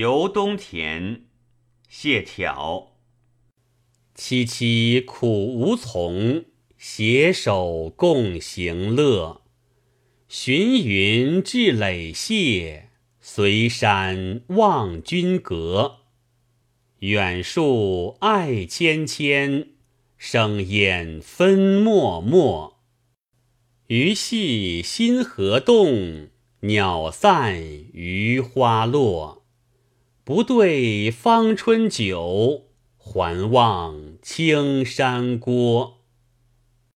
游东田，谢挑。凄凄苦无从，携手共行乐。寻云至垒谢，随山望君阁。远树爱芊芊，生烟分脉脉。鱼戏新荷动，鸟散鱼花落。不对芳春酒，还望青山郭。